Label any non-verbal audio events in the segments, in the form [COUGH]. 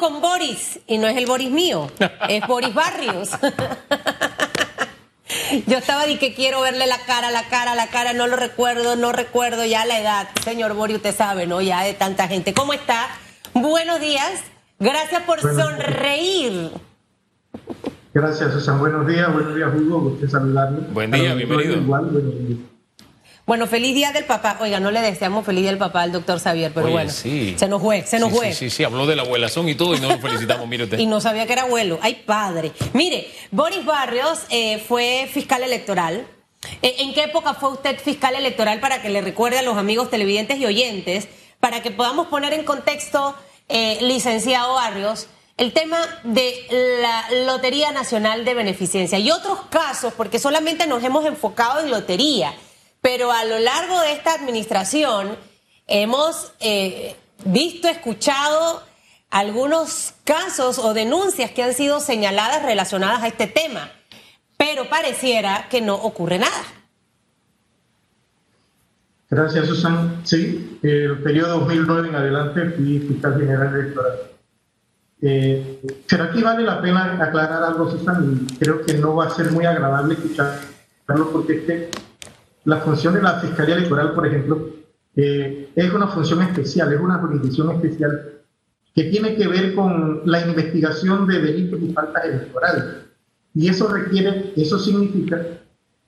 con Boris y no es el Boris mío, [LAUGHS] es Boris Barrios. [LAUGHS] Yo estaba de que quiero verle la cara, la cara, la cara, no lo recuerdo, no recuerdo ya la edad. Señor Boris, usted sabe, ¿no? Ya de tanta gente. ¿Cómo está? Buenos días. Gracias por sonreír. Gracias, Susan. Buenos días, buenos días, Hugo. Gusto saludarlo. Buen día, bienvenido. Bueno, feliz día del papá. Oiga, no le deseamos feliz día del papá al doctor Xavier, pero bueno, sí. se nos fue, se nos fue. Sí, sí, sí, habló de la abuelazón y todo y no lo felicitamos, mire usted. [LAUGHS] y no sabía que era abuelo. Ay, padre. Mire, Boris Barrios eh, fue fiscal electoral. Eh, ¿En qué época fue usted fiscal electoral para que le recuerde a los amigos televidentes y oyentes, para que podamos poner en contexto, eh, licenciado Barrios, el tema de la Lotería Nacional de Beneficencia y otros casos, porque solamente nos hemos enfocado en lotería? Pero a lo largo de esta administración hemos eh, visto, escuchado algunos casos o denuncias que han sido señaladas relacionadas a este tema, pero pareciera que no ocurre nada. Gracias, Susan. Sí, el periodo 2009 en adelante fui fiscal general electoral. Eh, pero aquí vale la pena aclarar algo, Susan, creo que no va a ser muy agradable escucharlo porque es que la función de la Fiscalía Electoral, por ejemplo, eh, es una función especial, es una jurisdicción especial que tiene que ver con la investigación de delitos y faltas electorales. Y eso requiere, eso significa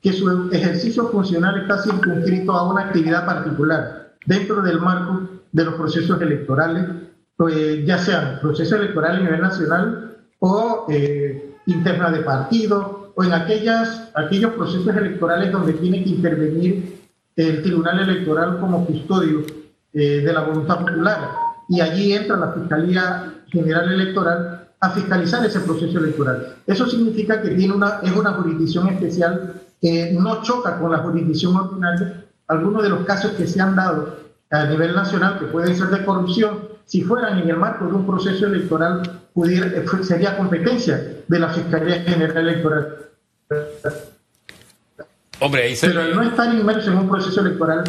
que su ejercicio funcional está circunscrito a una actividad particular dentro del marco de los procesos electorales, pues, ya sean procesos electorales a nivel nacional o eh, interna de partido o en aquellas, aquellos procesos electorales donde tiene que intervenir el Tribunal Electoral como custodio eh, de la voluntad popular. Y allí entra la Fiscalía General Electoral a fiscalizar ese proceso electoral. Eso significa que tiene una, es una jurisdicción especial que no choca con la jurisdicción ordinaria. Algunos de los casos que se han dado a nivel nacional, que pueden ser de corrupción, si fueran en el marco de un proceso electoral, pudiera, sería competencia de la Fiscalía General Electoral. Hombre, ahí se Pero al no estar inmerso en un proceso electoral,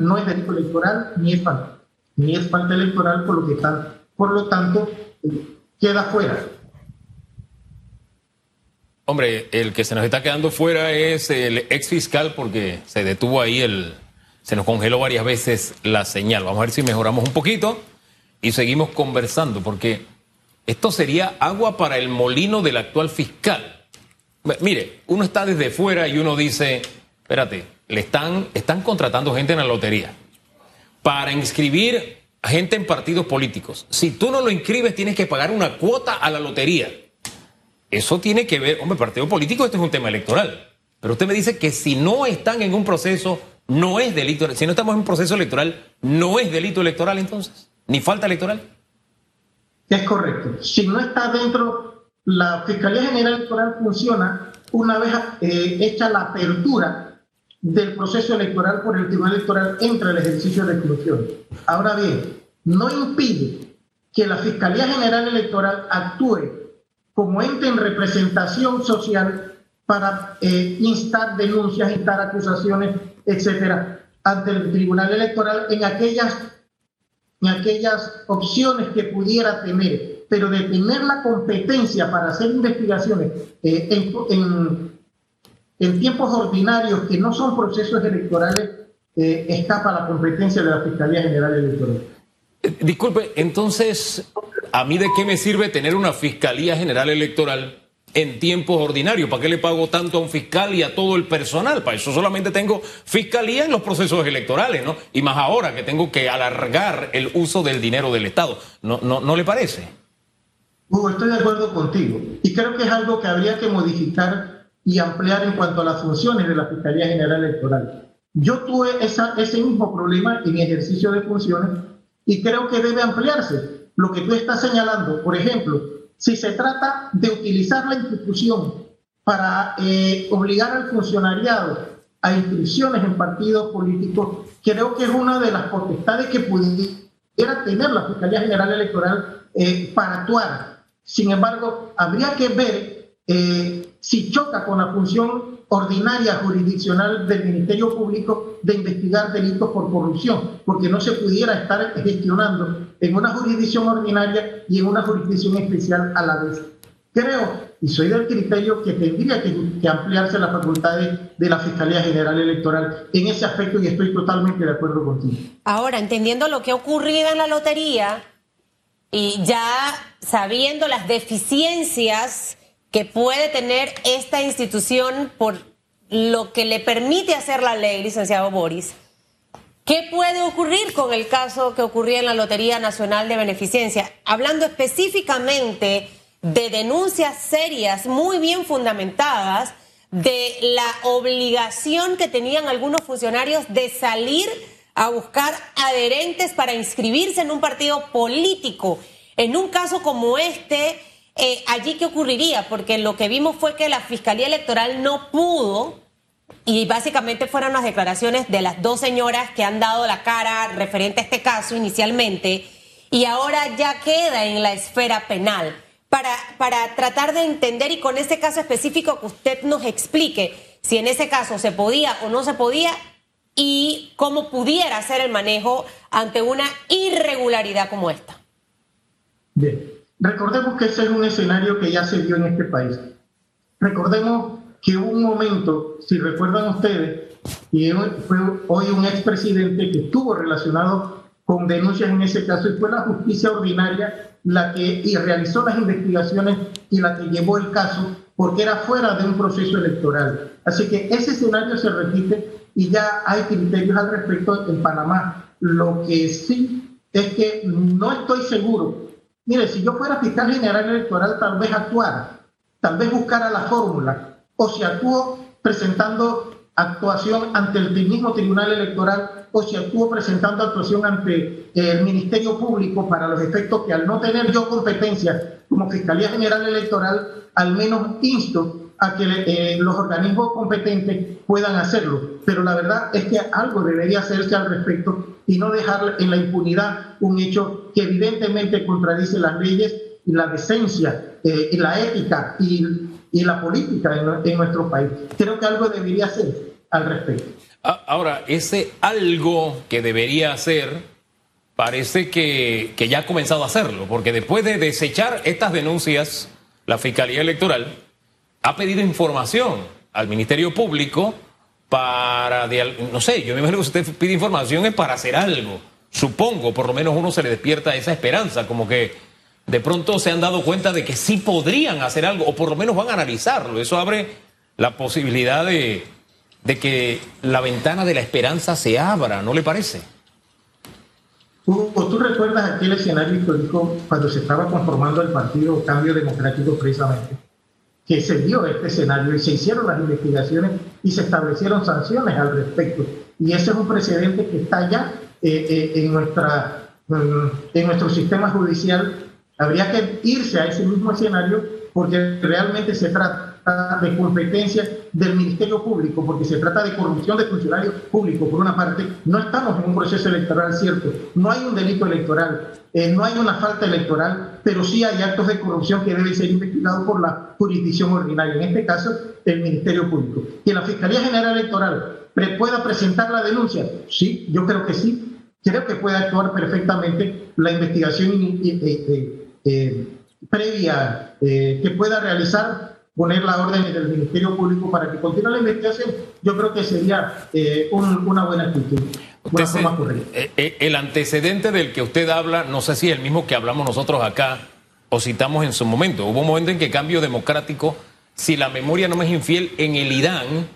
no es delito electoral ni es falta, ni es falta electoral por lo que están, por lo tanto, queda fuera. Hombre, el que se nos está quedando fuera es el ex fiscal porque se detuvo ahí el, se nos congeló varias veces la señal. Vamos a ver si mejoramos un poquito y seguimos conversando porque esto sería agua para el molino del actual fiscal. Mire, uno está desde fuera y uno dice, espérate, le están, están contratando gente en la lotería para inscribir a gente en partidos políticos. Si tú no lo inscribes, tienes que pagar una cuota a la lotería. Eso tiene que ver, hombre, partido político, esto es un tema electoral. Pero usted me dice que si no están en un proceso, no es delito. Si no estamos en proceso electoral, no es delito electoral entonces, ni falta electoral. Es correcto. Si no está dentro la Fiscalía General Electoral funciona una vez eh, hecha la apertura del proceso electoral por el Tribunal Electoral entre el ejercicio de exclusión. Ahora bien, no impide que la Fiscalía General Electoral actúe como ente en representación social para eh, instar denuncias, instar acusaciones, etcétera, ante el Tribunal Electoral en aquellas, en aquellas opciones que pudiera tener pero de tener la competencia para hacer investigaciones eh, en, en, tiempos ordinarios que no son procesos electorales, eh, escapa la competencia de la Fiscalía General Electoral. Disculpe, entonces, ¿a mí de qué me sirve tener una Fiscalía General Electoral en tiempos ordinarios? ¿Para qué le pago tanto a un fiscal y a todo el personal? Para eso solamente tengo fiscalía en los procesos electorales, ¿no? Y más ahora que tengo que alargar el uso del dinero del Estado. ¿No, no, ¿no le parece? Hugo, estoy de acuerdo contigo y creo que es algo que habría que modificar y ampliar en cuanto a las funciones de la Fiscalía General Electoral. Yo tuve ese mismo problema en ejercicio de funciones y creo que debe ampliarse. Lo que tú estás señalando, por ejemplo, si se trata de utilizar la institución para eh, obligar al funcionariado a inscripciones en partidos políticos, creo que es una de las potestades que pudiera tener la Fiscalía General Electoral eh, para actuar. Sin embargo, habría que ver eh, si choca con la función ordinaria jurisdiccional del Ministerio Público de investigar delitos por corrupción, porque no se pudiera estar gestionando en una jurisdicción ordinaria y en una jurisdicción especial a la vez. Creo, y soy del criterio, que tendría que, ampliarse las facultades de la Fiscalía General Electoral en ese aspecto y estoy totalmente de acuerdo contigo. Ahora, entendiendo lo que ha ocurrido en la lotería y ya sabiendo las deficiencias que puede tener esta institución por lo que le permite hacer la ley, licenciado Boris. ¿Qué puede ocurrir con el caso que ocurría en la Lotería Nacional de Beneficencia? Hablando específicamente de denuncias serias, muy bien fundamentadas, de la obligación que tenían algunos funcionarios de salir a buscar adherentes para inscribirse en un partido político. En un caso como este, eh, allí qué ocurriría, porque lo que vimos fue que la Fiscalía Electoral no pudo, y básicamente fueron las declaraciones de las dos señoras que han dado la cara referente a este caso inicialmente, y ahora ya queda en la esfera penal. Para, para tratar de entender y con ese caso específico que usted nos explique si en ese caso se podía o no se podía y cómo pudiera ser el manejo ante una irregularidad como esta. Bien. Recordemos que ese es un escenario que ya se dio en este país. Recordemos que hubo un momento, si recuerdan ustedes, y fue hoy un expresidente que estuvo relacionado con denuncias en ese caso y fue la justicia ordinaria la que realizó las investigaciones y la que llevó el caso porque era fuera de un proceso electoral. Así que ese escenario se repite y ya hay criterios al respecto en Panamá. Lo que sí es que no estoy seguro Mire, si yo fuera fiscal general electoral, tal vez actuara, tal vez buscara la fórmula, o si actúo presentando actuación ante el mismo Tribunal Electoral, o si actúo presentando actuación ante el Ministerio Público para los efectos que al no tener yo competencia como Fiscalía General Electoral, al menos insto a que eh, los organismos competentes puedan hacerlo. Pero la verdad es que algo debería hacerse al respecto y no dejar en la impunidad un hecho que evidentemente contradice las leyes y la decencia eh, y la ética y, la política en, nuestro país. Creo que algo debería hacer al respecto. Ahora, ese algo que debería hacer parece que, que ya ha comenzado a hacerlo, porque después de desechar estas denuncias, la Fiscalía Electoral ha pedido información al Ministerio Público para, no sé, yo me imagino que usted pide información es para hacer algo. Supongo, por lo menos uno se le despierta esa esperanza, como que de pronto se han dado cuenta de que sí podrían hacer algo, o por lo menos van a analizarlo. Eso abre la posibilidad de, que la ventana de la esperanza se abra, ¿no le parece? ¿Tú, recuerdas aquel escenario histórico cuando se estaba conformando el Partido Cambio Democrático precisamente? Que se dio este escenario y se hicieron las investigaciones y se establecieron sanciones al respecto. Y ese es un precedente que está ya eh, eh, en, nuestra, mm, en nuestro sistema judicial. Habría que irse a ese mismo escenario porque realmente se trata de competencia del Ministerio Público, porque se trata de corrupción de funcionarios públicos, por una parte, no estamos en un proceso electoral cierto, no hay un delito electoral, eh, no hay una falta electoral, pero sí hay actos de corrupción que deben ser investigados por la jurisdicción ordinaria, en este caso, el Ministerio Público. Que la Fiscalía General Electoral pueda presentar la denuncia, sí, yo creo que sí, creo que puede actuar perfectamente la investigación eh, eh, previa que pueda realizar poner la orden del Ministerio Público para que continúe la investigación, yo creo que sería eh, una buena actitud. Eh, eh, el antecedente del que usted habla, no sé si es el mismo que hablamos nosotros acá o citamos en su momento. Hubo un momento en que Cambio Democrático, si la memoria no me es infiel, en el Irán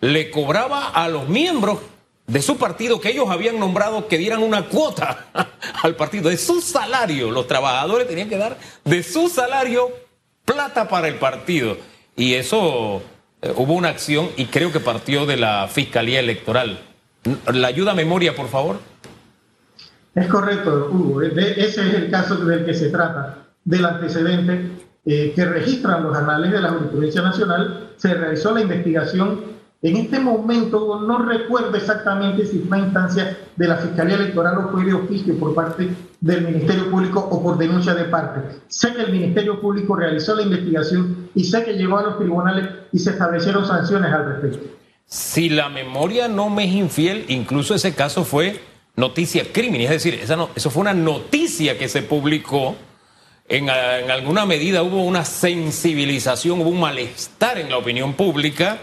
le cobraba a los miembros de su partido que ellos habían nombrado que dieran una cuota [LAUGHS] al partido de su salario. Los trabajadores tenían que dar de su salario plata para el partido. Y eso eh, hubo una acción y creo que partió de la Fiscalía Electoral. ¿La ayuda a memoria, por favor? Es correcto, Hugo. Ese es el caso del que se trata, del antecedente eh, que registran los anales de la Jurisprudencia Nacional. Se realizó la investigación En este momento no recuerdo exactamente si fue una instancia de la Fiscalía Electoral o fue de oficio por parte del Ministerio Público o por denuncia de parte. Sé que el Ministerio Público realizó la investigación y sé que llegó a los tribunales y se establecieron sanciones al respecto. Si la memoria no me es infiel, incluso ese caso fue noticia crimen, es decir, eso fue una noticia que se publicó. En alguna medida hubo una sensibilización, hubo un malestar en la opinión pública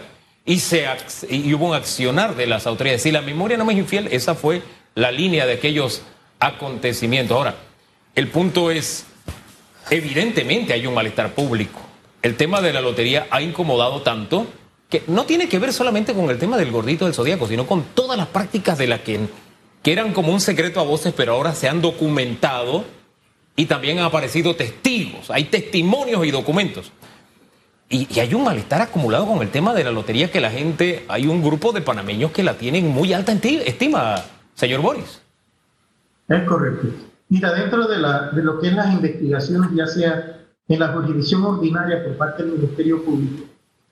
y, se, y hubo un accionar de las autoridades. Si la memoria no me es infiel, esa fue la línea de aquellos acontecimientos. Ahora, el punto es, evidentemente hay un malestar público. El tema de la lotería ha incomodado tanto que no tiene que ver solamente con el tema del gordito del zodíaco, sino con todas las prácticas de las que, que eran como un secreto a voces, pero ahora se han documentado y también han aparecido testigos. Hay testimonios y documentos. Y, hay un malestar acumulado con el tema de la lotería que la gente, hay un grupo de panameños que la tienen muy alta estima, señor Boris. Es correcto. Mira, dentro de, la, de lo que es las investigaciones, ya sea en la jurisdicción ordinaria por parte del Ministerio Público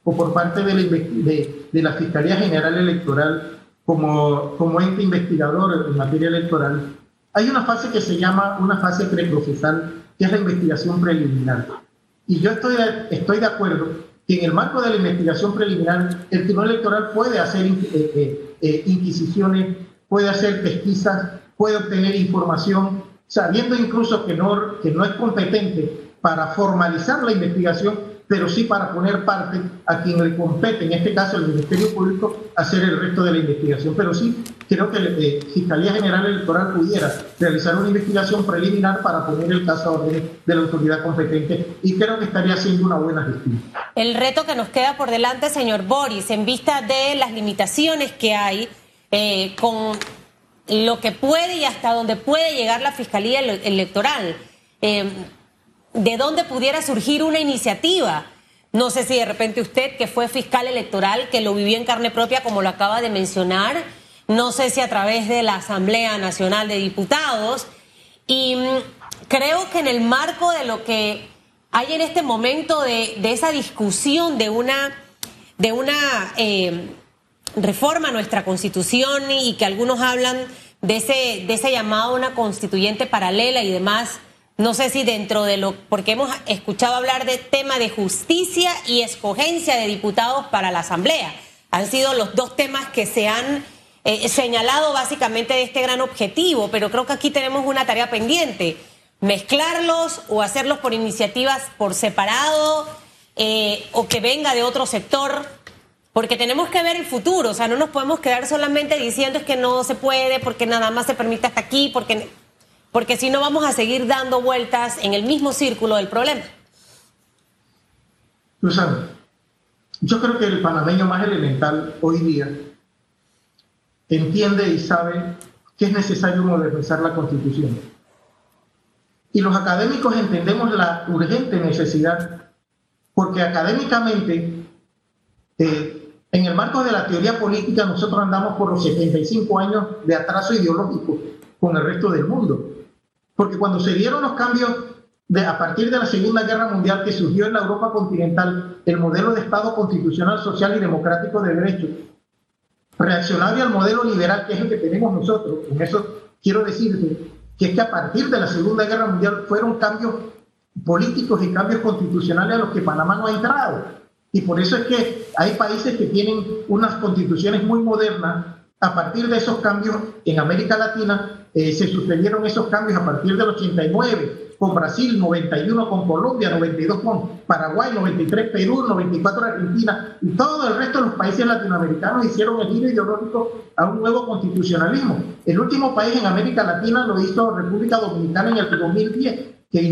o por parte de la, de, Fiscalía General Electoral como, como ente investigador en materia electoral, hay una fase que se llama una fase preprocesal, que es la investigación preliminar. Y yo estoy estoy de acuerdo que en el marco de la investigación preliminar, el Tribunal Electoral puede hacer eh, eh, eh, inquisiciones, puede hacer pesquisas, puede obtener información, sabiendo incluso que no, que no es competente para formalizar la investigación, pero sí para poner parte a quien le compete, en este caso el Ministerio Público, hacer el resto de la investigación. Pero sí creo que la eh, Fiscalía General Electoral pudiera realizar una investigación preliminar para poner el caso a orden de la autoridad competente y creo que estaría haciendo una buena gestión. El reto que nos queda por delante, señor Boris, en vista de las limitaciones que hay eh, con lo que puede y hasta dónde puede llegar la Fiscalía Electoral. Eh, de dónde pudiera surgir una iniciativa. No sé si de repente usted, que fue fiscal electoral, que lo vivió en carne propia, como lo acaba de mencionar, no sé si a través de la Asamblea Nacional de Diputados. Y mm, creo que en el marco de lo que hay en este momento de, esa discusión de una, de una eh, reforma a nuestra constitución y que algunos hablan de ese, de ese llamado a una constituyente paralela y demás, no sé si dentro de lo, porque hemos escuchado hablar de tema de justicia y escogencia de diputados para la Asamblea. Han sido los dos temas que se han eh, señalado básicamente de este gran objetivo, pero creo que aquí tenemos una tarea pendiente, mezclarlos o hacerlos por iniciativas por separado eh, o que venga de otro sector, porque tenemos que ver el futuro, o sea, no nos podemos quedar solamente diciendo es que no se puede, porque nada más se permite hasta aquí, porque porque si no vamos a seguir dando vueltas en el mismo círculo del problema. Susana, yo creo que el panameño más elemental hoy día entiende y sabe que es necesario modernizar la constitución. Y los académicos entendemos la urgente necesidad, porque académicamente, eh, en el marco de la teoría política, nosotros andamos por los 75 años de atraso ideológico con el resto del mundo. Porque cuando se dieron los cambios a partir de la Segunda Guerra Mundial que surgió en la Europa continental el modelo de Estado constitucional, social y democrático de derecho, reaccionario al modelo liberal que es el que tenemos nosotros, con eso quiero decirte que es que a partir de la Segunda Guerra Mundial fueron cambios políticos y cambios constitucionales a los que Panamá no ha entrado. Y por eso es que hay países que tienen unas constituciones muy modernas a partir de esos cambios en América Latina eh, se sucedieron esos cambios a partir del 89, con Brasil, 91 con Colombia, 92 con Paraguay, 93 Perú, 94 Argentina, y todo el resto de los países latinoamericanos hicieron el giro ideológico a un nuevo constitucionalismo. El último país en América Latina lo hizo República Dominicana en el 2010, que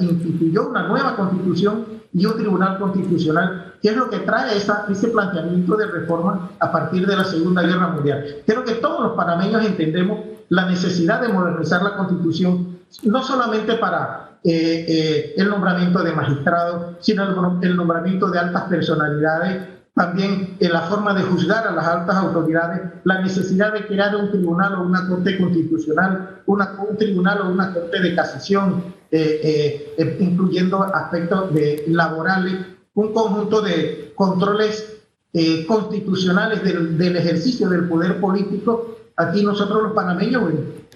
instituyó una nueva constitución y un tribunal constitucional, que es lo que trae esa, ese planteamiento de reforma a partir de la Segunda Guerra Mundial. Creo que todos los panameños entendemos la necesidad de modernizar la Constitución, no solamente para eh, eh, el nombramiento de magistrados, sino el, nombramiento de altas personalidades, también en la forma de juzgar a las altas autoridades, la necesidad de crear un tribunal o una corte constitucional, una, un tribunal o una corte de casación, eh, incluyendo aspectos de laborales, un conjunto de controles eh, constitucionales del, ejercicio del poder político, aquí nosotros los panameños,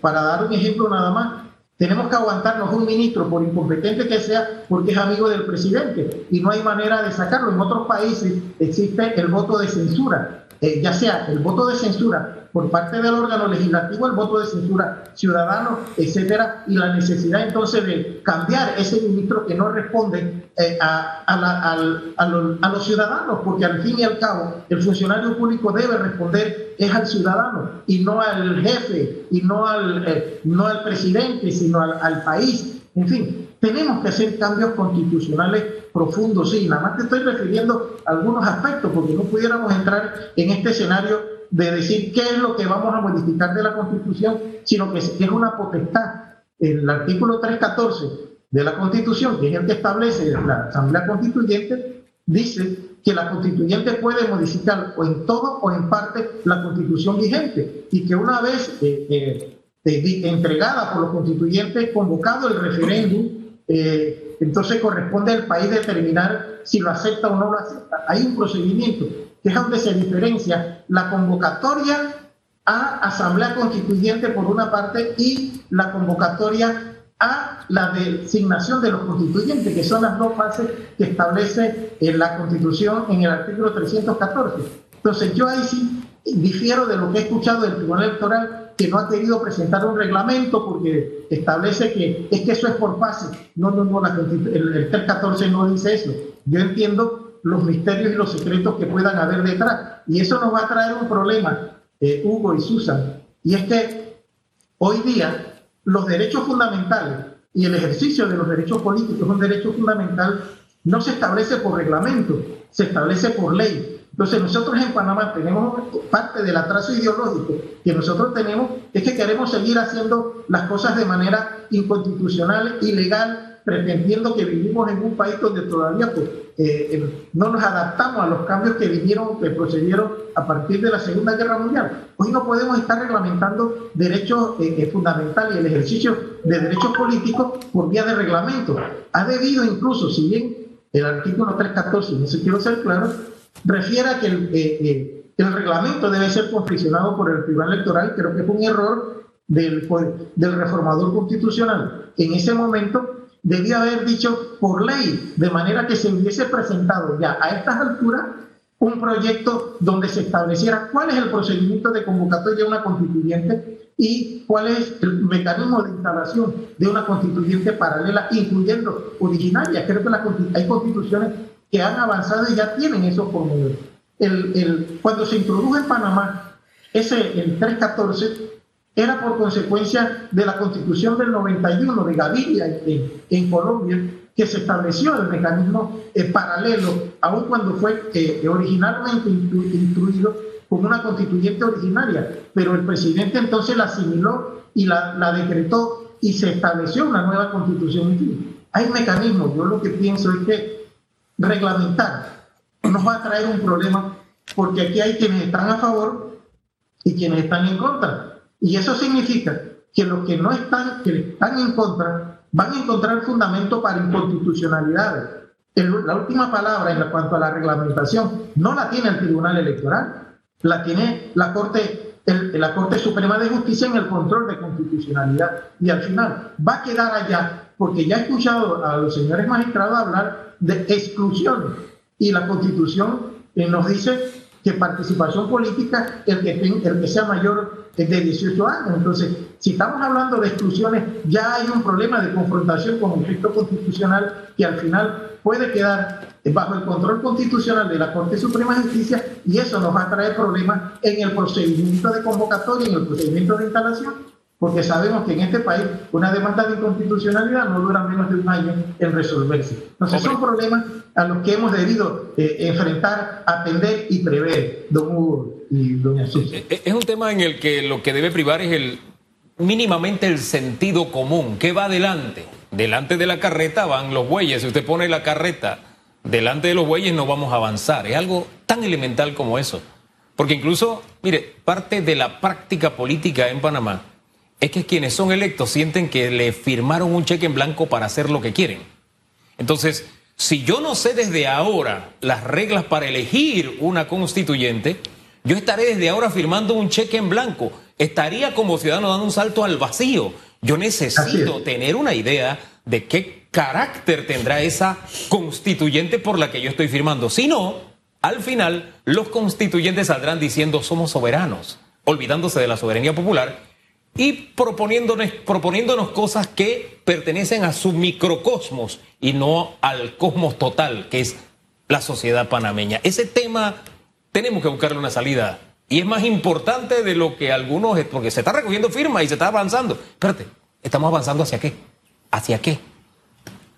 para dar un ejemplo nada más, tenemos que aguantarnos un ministro, por incompetente que sea, porque es amigo del presidente y no hay manera de sacarlo. En otros países existe el voto de censura, eh, ya sea el voto de censura por parte del órgano legislativo el voto de censura ciudadano, etcétera, y la necesidad entonces de cambiar ese ministro que no responde eh, a, a, los, ciudadanos, porque al fin y al cabo el funcionario público debe responder es al ciudadano y no al jefe y no al, eh, no al presidente, sino al, al país. En fin, tenemos que hacer cambios constitucionales profundos, sí, nada más te estoy refiriendo a algunos aspectos, porque no pudiéramos entrar en este escenario de decir qué es lo que vamos a modificar de la Constitución, sino que es una potestad. El artículo 314 de la Constitución, que es el que establece la Asamblea Constituyente, dice que la constituyente puede modificar o en todo o en parte la constitución vigente y que una vez eh, eh, eh, entregada por los constituyentes, convocado el referéndum, entonces corresponde al país determinar si lo acepta o no lo acepta. Hay un procedimiento que es donde se diferencia la convocatoria a Asamblea Constituyente por una parte y la convocatoria a la designación de los constituyentes, que son las dos fases que establece en la Constitución en el artículo 314. Entonces yo ahí sí difiero de lo que he escuchado del Tribunal Electoral, que no ha querido presentar un reglamento porque establece que es que eso es por fase. No, no, no, el, el 314 no dice eso. Yo entiendo los misterios y los secretos que puedan haber detrás. Y eso nos va a traer un problema, eh, Hugo y Susan, y es que hoy día los derechos fundamentales y el ejercicio de los derechos políticos, un derecho fundamental, no se establece por reglamento, se establece por ley. Entonces nosotros en Panamá tenemos parte del atraso ideológico que nosotros tenemos, es que queremos seguir haciendo las cosas de manera inconstitucional, ilegal, pretendiendo que vivimos en un país donde todavía pues, eh, no nos adaptamos a los cambios que vinieron, que procedieron a partir de la Segunda Guerra Mundial. Hoy no podemos estar reglamentando derechos eh, eh, fundamentales el ejercicio de derechos políticos por vía de reglamento. Ha debido incluso, si bien el artículo 314, no sé quiero ser claro, refiere a que el, el reglamento debe ser confeccionado por el Tribunal Electoral, creo que fue un error del, del reformador constitucional. En ese momento debía haber dicho por ley, de manera que se hubiese presentado ya a estas alturas un proyecto donde se estableciera cuál es el procedimiento de convocatoria de una constituyente y cuál es el mecanismo de instalación de una constituyente paralela, incluyendo originaria. Creo que hay constituciones que han avanzado y ya tienen esos fórmulas. El, el, cuando se introdujo en Panamá ese el 314, era por consecuencia de la constitución del 91 de Gaviria en, Colombia, que se estableció el mecanismo eh, paralelo, aun cuando fue eh, originalmente instruido como una constituyente originaria, pero el presidente entonces la asimiló y la, la decretó y se estableció una nueva constitución. Hay mecanismos, yo lo que pienso es que reglamentar nos va a traer un problema porque aquí hay quienes están a favor y quienes están en contra. Y eso significa que los que no están, que están en contra, van a encontrar fundamento para inconstitucionalidades. la última palabra en cuanto a la reglamentación no la tiene el Tribunal Electoral, la tiene la Corte, la Corte Suprema de Justicia en el control de constitucionalidad. Y al final va a quedar allá, porque ya he escuchado a los señores magistrados hablar de exclusión. Y la Constitución eh, nos dice que participación política el que, el que sea mayor de 18 años. Entonces, si estamos hablando de exclusiones, ya hay un problema de confrontación con el texto constitucional que al final puede quedar bajo el control constitucional de la Corte Suprema de Justicia y eso nos va a traer problemas en el procedimiento de convocatoria, en el procedimiento de instalación porque sabemos que en este país una demanda de inconstitucionalidad no dura menos de un año en resolverse. Entonces son problemas a los que hemos debido eh, enfrentar, atender y prever, don Hugo y doña Susi. Es un tema en el que lo que debe privar es el mínimamente el sentido común. ¿Qué va adelante? Delante de la carreta van los bueyes. Si usted pone la carreta delante de los bueyes no vamos a avanzar. Es algo tan elemental como eso. Porque incluso, mire, parte de la práctica política en Panamá es que quienes son electos sienten que le firmaron un cheque en blanco para hacer lo que quieren. Entonces, si yo no sé desde ahora las reglas para elegir una constituyente, yo estaré desde ahora firmando un cheque en blanco. Estaría como ciudadano dando un salto al vacío. Yo necesito tener una idea de qué carácter tendrá esa constituyente por la que yo estoy firmando. Si no, al final los constituyentes saldrán diciendo somos soberanos, olvidándose de la soberanía popular y proponiéndonos, proponiéndonos cosas que pertenecen a su microcosmos y no al cosmos total, que es la sociedad panameña. Ese tema tenemos que buscarle una salida. Y es más importante de lo que algunos, porque se está recogiendo firmas y se está avanzando. Espérate, ¿estamos avanzando hacia qué? ¿Hacia qué?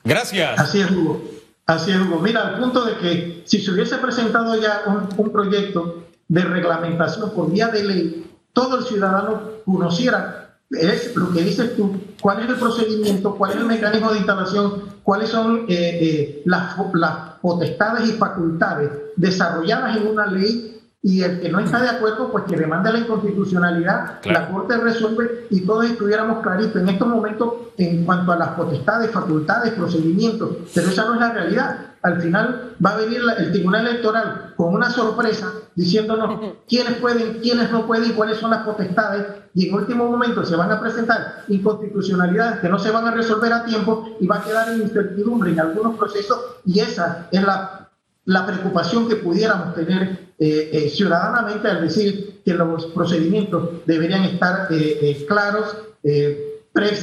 Gracias. Así es, Hugo. Así es, Hugo. Mira, al punto de que si se hubiese presentado ya un, un proyecto de reglamentación por vía de ley, todo el ciudadano conociera es lo que dices tú, cuál es el procedimiento, cuál es el mecanismo de instalación, cuáles son eh, eh, las, las potestades y facultades desarrolladas en una ley y el que no está de acuerdo, pues que demande la inconstitucionalidad, la Corte resuelve y todos estuviéramos claritos en estos momentos en cuanto a las potestades, facultades, procedimientos, pero esa no es la realidad. Al final va a venir el Tribunal Electoral con una sorpresa diciéndonos [LAUGHS] quiénes pueden, quiénes no pueden, cuáles son las potestades, y en último momento se van a presentar inconstitucionalidades que no se van a resolver a tiempo y va a quedar en incertidumbre en algunos procesos, y esa es la la preocupación que pudiéramos tener eh, eh, ciudadanamente al decir que los procedimientos deberían estar eh, claros,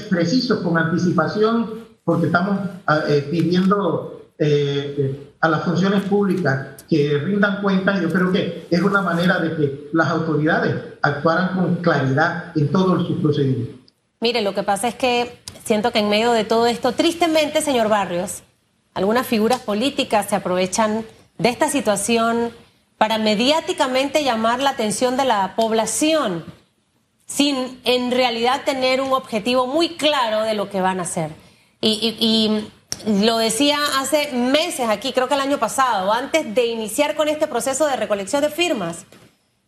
precisos, con anticipación, porque estamos ah, pidiendo a las funciones públicas que rindan cuenta y yo creo que es una manera de que las autoridades actuaran con claridad en todos sus procedimientos. Mire, lo que pasa es que siento que en medio de todo esto, tristemente, señor Barrios, algunas figuras políticas se aprovechan de esta situación para mediáticamente llamar la atención de la población, sin en realidad tener un objetivo muy claro de lo que van a hacer. Y, lo decía hace meses aquí, creo que el año pasado, antes de iniciar con este proceso de recolección de firmas,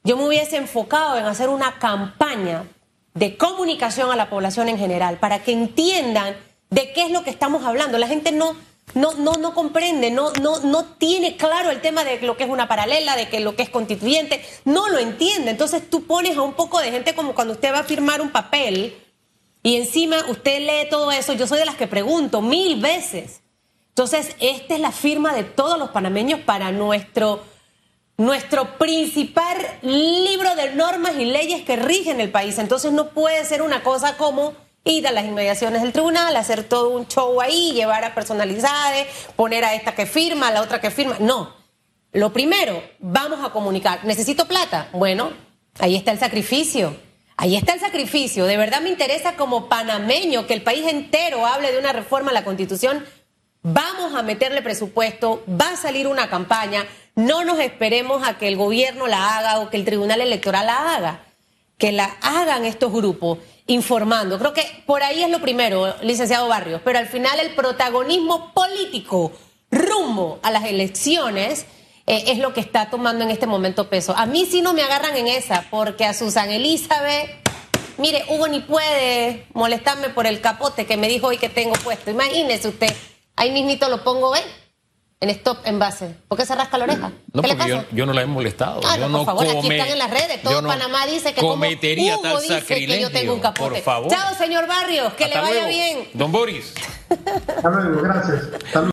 yo me hubiese enfocado en hacer una campaña de comunicación a la población en general, para que entiendan de qué es lo que estamos hablando. La gente no, no, no, no comprende, no, no, no tiene claro el tema de lo que es una paralela, de que lo que es constituyente, no lo entiende. Entonces tú pones a un poco de gente como cuando usted va a firmar un papel y encima usted lee todo eso. Yo soy de las que pregunto mil veces. Entonces, esta es la firma de todos los panameños para nuestro, nuestro principal libro de normas y leyes que rigen el país. Entonces no puede ser una cosa como ir a las inmediaciones del tribunal, hacer todo un show ahí, llevar a personalidades, poner a esta que firma, a la otra que firma. No. Lo primero, vamos a comunicar. ¿Necesito plata? Bueno, ahí está el sacrificio. Ahí está el sacrificio. De verdad me interesa como panameño que el país entero hable de una reforma a la constitución. Vamos a meterle presupuesto, va a salir una campaña. No nos esperemos a que el gobierno la haga o que el tribunal electoral la haga. Que la hagan estos grupos informando. Creo que por ahí es lo primero, licenciado Barrios, pero al final el protagonismo político rumbo a las elecciones eh, es lo que está tomando en este momento peso. A mí sí no me agarran en esa, porque a Susan Elizabeth, mire, Hugo ni puede molestarme por el capote que me dijo hoy que tengo puesto. Imagínese usted, ahí mismito lo pongo, ¿eh? En stop en base. ¿Por qué se rasca la oreja? No, porque yo, yo, no la he molestado. Ah, yo no, por favor, aquí están en las redes. Todo Panamá dice que cometería como Hugo tal dice que yo tengo un capote. Por favor. Chao, señor Barrios, que Hasta le vaya luego. bien. Don Boris. Hasta luego, gracias. Hasta luego.